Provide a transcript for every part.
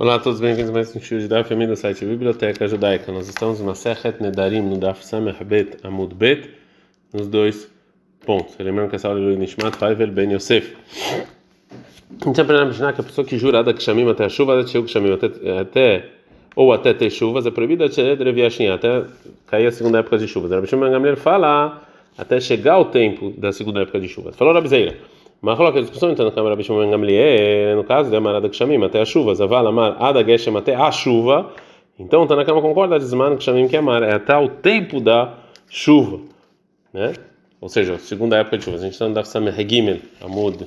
Olá a todos, bem-vindos a mais um show de Daf, do site Biblioteca Judaica. Nós estamos na Sechet Nedarim, no Daf Sameh Bet Amud Bet, nos dois pontos. Lembrando que essa aula é do Nishmat Faivel Ben Yosef. A gente aprende a Mishnah que a pessoa que jura da Kshamim até a chuva, até ou até ter chuvas, é proibida até cair a segunda época de chuvas. Shimon Gamliel fala até chegar o tempo da segunda época de chuvas. Falou Rabi mas coloca a discussão então na Câmara Bishman Gamliel, no caso de Amarada Kshamim, até a chuva, Zaval Amar Ada até a chuva. Então, tá na cama concorda, Desman Kshamim que Amar, é até o tempo da chuva, né? Ou seja, segunda época de chuva. A gente está no Dafsam Regimel, Amud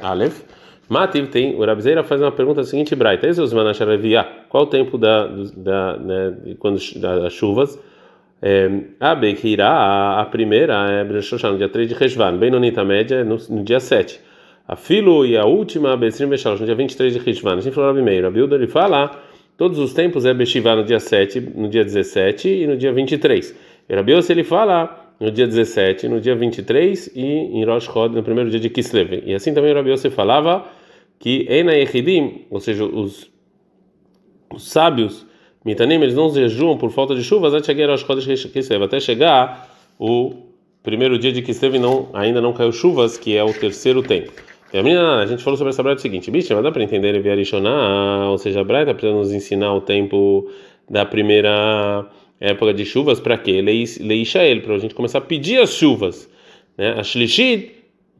Aleph. Mativ tem, o Rabzeira faz uma pergunta seguinte, Braita, é o qual o tempo da, da, né, quando, das chuvas? A Bequirá, a primeira é Brechoshan, no dia 3 de Reshvan, bem nonita média no, no dia 7. A Filo e a última, Besrim Bechalosh, no dia 23 de Reshvan. A gente falou Rabi A Bilda ele fala, todos os tempos é Beshivá no dia 7, no dia 17 e no dia 23. E Rabiose ele fala no dia 17, no dia 23 e em Rosh Chod, no primeiro dia de Kislev. E assim também o Rabiose falava que Ena Yehidim, ou seja, os, os sábios, Mitanim, eles não jejuam por falta de chuvas até chegar o primeiro dia de Kislev não ainda não caiu chuvas, que é o terceiro tempo. E a menina, a gente falou sobre essa breta seguinte, bicho, mas dá para entender Viarishoná, ou seja, a breta para nos ensinar o tempo da primeira época de chuvas para quê? Leisha ele, para a gente começar a pedir as chuvas, né? A Shlishid,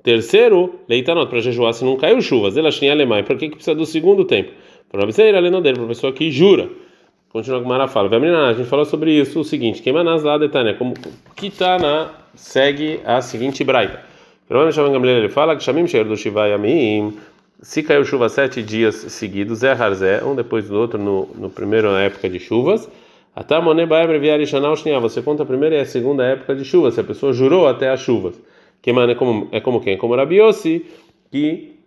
terceiro, leitanot, para jejuar se não caiu chuvas. Ela tinha alemã, para que que precisa do segundo tempo? Para a pessoa que jura. Continua com Mara fala. A gente falou sobre isso o seguinte: queima lá detalhe, como que está na segue a seguinte braita. Gamliel ele fala que Shamim Sheir do Shivai Amim, se caiu chuva sete dias seguidos, é Harzé, um depois do outro no, no primeiro na época de chuvas. Você conta a primeira e a segunda época de chuvas. Se a pessoa jurou até as chuvas. Que é como, é como quem? Como Rabiossi, que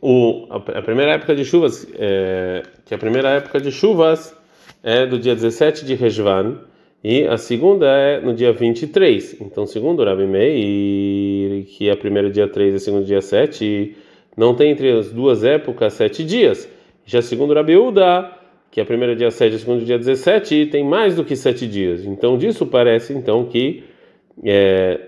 o, a, primeira época de chuvas, é, que a primeira época de chuvas é do dia 17 de Rejvan e a segunda é no dia 23. Então, segundo Rabi Meir, que é primeiro dia 3 e segundo dia 7, não tem entre as duas épocas sete dias. Já segundo Rabi Uda, que é primeiro dia 7 e segundo dia 17, tem mais do que sete dias. Então, disso parece então que é,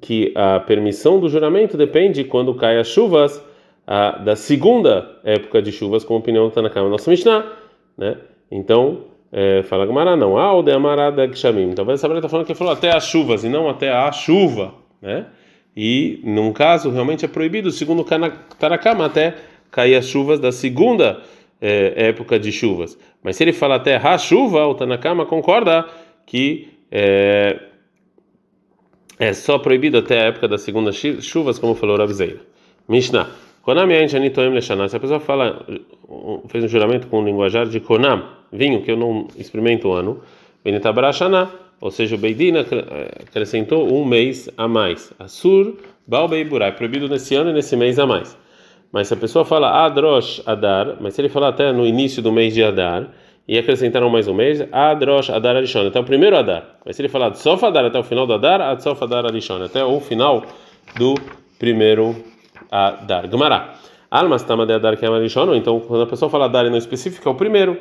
que a permissão do juramento depende quando caem as chuvas a, da segunda época de chuvas, como opinião está na cama nossa Mishnah, né? Então, é, fala Gamara, não. Ah, o de Amarada Gshamim. Talvez essa está falando que falou até as chuvas e não até a chuva, né? E, num caso, realmente é proibido, segundo o Tarakama, até cair as chuvas da segunda é, época de chuvas. Mas se ele fala até a chuva, o Tanakama concorda que é, é só proibido até a época das segundas chuvas, como falou Rabzeira. Mishnah. Konam. Se a pessoa fala, fez um juramento com o linguajar de Konam, vinho que eu não experimento o ano, Benitabarashana, ou seja, o Beidina acrescentou um mês a mais. Asur Balbeiburai, proibido nesse ano e nesse mês a mais. Mas se a pessoa fala Adrosh Adar, mas se ele falar até no início do mês de Adar, e acrescentaram mais um mês, Adrosh Adar Arishon, até o primeiro Adar. Mas se ele falar Sof Adar até o final do Adar, Adsof Adar Arishon, até o final do primeiro Adar. Gemara. Almas Tama de Adar que é Arishon, então quando a pessoa fala Adar e não específica, é o primeiro.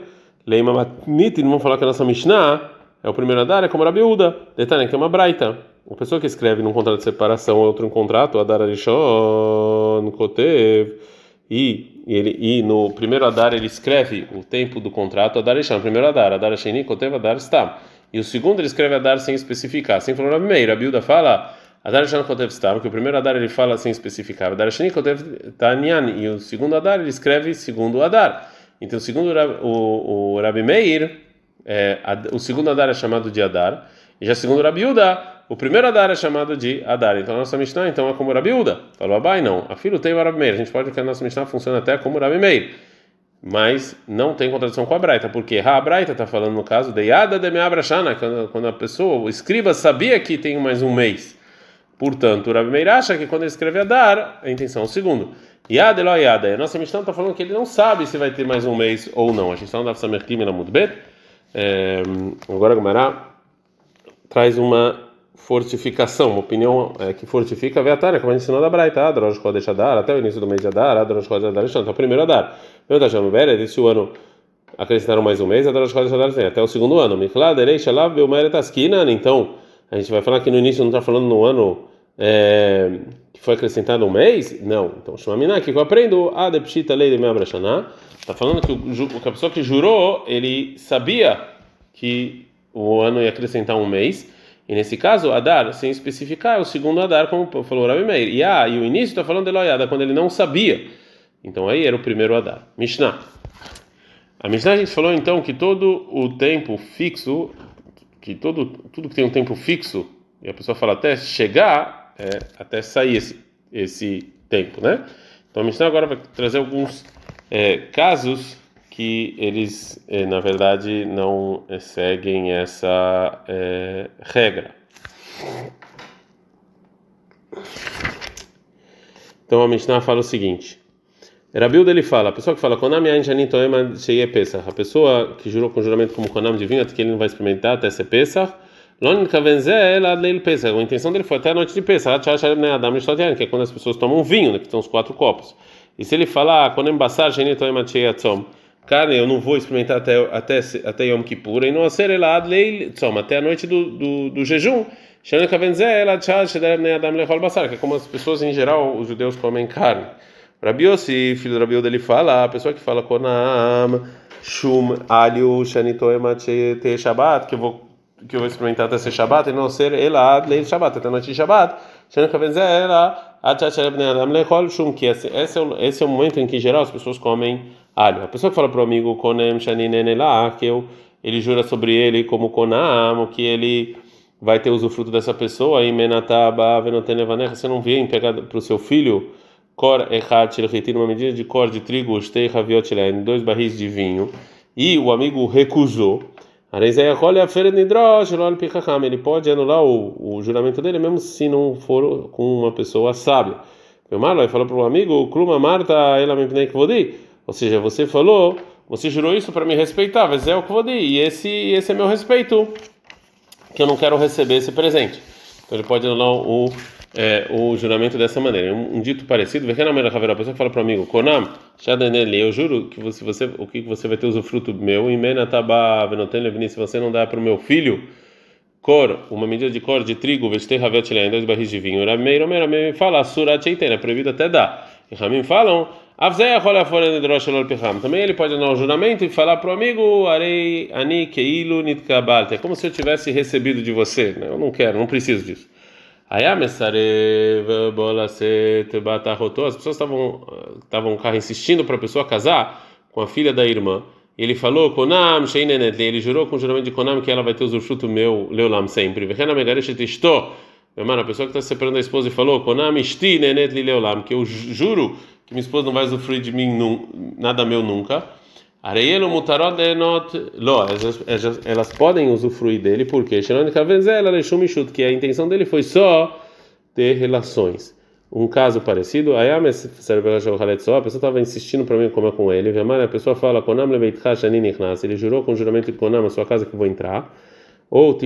Leima Matnit, não vão falar que a nossa Mishnah é o primeiro Adar, é como Rabi Uda. Detalhe que é uma Braita. Uma pessoa que escreve num contrato de separação ou outro contrato, Adar Arishon, Kotev, e, ele, e no primeiro Adar ele escreve o tempo do contrato, Adar Arishon, primeiro Adar, Adar Asheni, Kotev, Adar Stam. E o segundo ele escreve Adar sem especificar. Assim falou Rabi Rabi Uda fala Adar Asheni, Kotev Stam, que o primeiro Adar ele fala sem especificar, Adar Asheni, Kotev Tanyan, e o segundo Adar ele escreve segundo Adar. Então, segundo o, o Rabi Meir, é, o segundo Adar é chamado de Adar, e já segundo o Rabi Uda, o primeiro Adar é chamado de Adar. Então a nossa Mishnah então é como Rabi Uda. Falou Abai, não. A filho tem o Rabi Meir. A gente pode que a nossa Mishnah funciona até como Rabi Meir. Mas não tem contradição com a Braita, porque a Braita está falando no caso de Yada de Meabrashana, quando a pessoa, o escriba, sabia que tem mais um mês. Portanto, o Rabi Meir acha que quando ele escreve Adar, a intenção é o segundo. Yada Elo Yada. A nossa Mishnah está falando que ele não sabe se vai ter mais um mês ou não. A gente está no Daf Samer muito bem. Agora, Gamará traz uma fortificação, uma opinião é, que fortifica a Veatana, como a gente ensinou da Braita, Adrosh Chodesh Adar, até o início do mês de Adar, Adrosh Chodesh Adar, então, o primeiro Adar. Meu da Jamubere, desse ano acrescentaram mais um mês, Adrosh Chodesh Adar tem até o segundo ano. Miklad, Erei, Shalav, Beumeret Askinan, então, a gente vai falar que no início não está falando no ano é, que foi acrescentado um mês? Não. Então, Shumamina, que eu aprendo, Adepshita Lei de Meabrashaná, está falando que, o, a pessoa que jurou, ele sabia que o ano ia acrescentar um mês, e nesse caso, Adar, sem especificar, é o segundo Adar, como falou Rabi Meir. E, ah, e o início está falando de Eloiada, quando ele não sabia. Então aí era o primeiro Adar. Mishnah. A Mishnah a gente falou então que todo o tempo fixo, que todo, tudo que tem um tempo fixo, e a pessoa fala até chegar, é, até sair esse, esse tempo, né? Então a Mishnah agora vai trazer alguns é, casos que eles, eh, na verdade, não eh, seguem essa é, regra. Então a Mishnah fala o seguinte: Rabilda ele fala, a pessoa que fala Konam Yain Janin Toema Sheye Pesach, a pessoa que jurou com juramento como Konam de vinho, que ele não vai experimentar até ser Pesach, A intenção dele foi até a noite de Pesach, que é quando as pessoas tomam vinho, né, que são os quatro copos. E se ele falar Sheye Atzom, carne eu não vou experimentar até até até Yom Kippur e não a ser elad leil tzom até a noite do, do, do jejum que é como as pessoas em geral os judeus comem carne Rabi filho do Rabi ele fala a pessoa que fala konam shum alho shanitoemat te shabat que eu vou que eu vou experimentar até ser Shabbat e não ser elad leil Shabbat até noite de Shabbat que esse, esse, é o, esse é o momento em que em geral as pessoas comem alho. A pessoa que fala para o amigo Konem que eu, ele jura sobre ele como Konam, que ele vai ter usufruto dessa pessoa, e Menataba Venotenevanecha, você não vem pegar para o seu filho Kor Echat uma medida de cor de trigo, Shtei Haviot dois barris de vinho, e o amigo recusou. Ele pode anular o, o juramento dele, mesmo se não for com uma pessoa sábia. O Marlon falou para o amigo: Kluma Marta, ela me ou seja, você falou, você jurou isso para me respeitar, mas é o que vou e esse, esse é meu respeito, que eu não quero receber esse presente. Então ele pode anular o, é, o juramento dessa maneira. Um, um dito parecido, a pessoa que fala para o amigo, Konam, eu juro que você, você, o que você vai ter usufruto meu, se você não dá para o meu filho, cor, uma medida de cor de trigo, vestei em dois barris de vinho. Rameiro, Rameiro, fala, surat é proibido até dar. E Ramim falam, também ele pode dar um juramento e falar para o amigo, Arei ani keilu nitkabalt. É como se eu tivesse recebido de você. Né? Eu não quero, não preciso disso. As pessoas estavam estavam insistindo para a pessoa casar com a filha da irmã. Ele falou, Konam, ele jurou com o juramento de Konam que ela vai ter usufruto meu, Leulam, sempre. Mano, a pessoa que está separando a esposa e falou, Konam, que eu juro que minha esposa não vai usufruir de mim nada meu nunca. Areielo mutarot not lo, elas, podem usufruir dele porque que a intenção dele foi só ter relações. Um caso parecido, a pessoa estava insistindo para mim comer com ele, a pessoa fala, ele jurou com o juramento de Konam, a sua casa que vou entrar, ou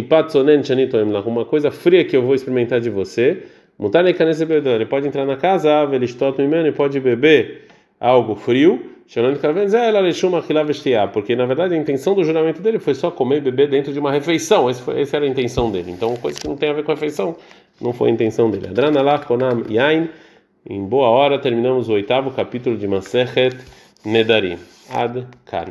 uma coisa fria que eu vou experimentar de você, ele pode entrar na casa, ele pode beber algo frio, porque na verdade a intenção do juramento dele foi só comer e beber dentro de uma refeição, essa era a intenção dele. Então, coisa que não tem a ver com a refeição, não foi a intenção dele. Em boa hora terminamos o oitavo capítulo de Masechet Nedarim. Ad Kan.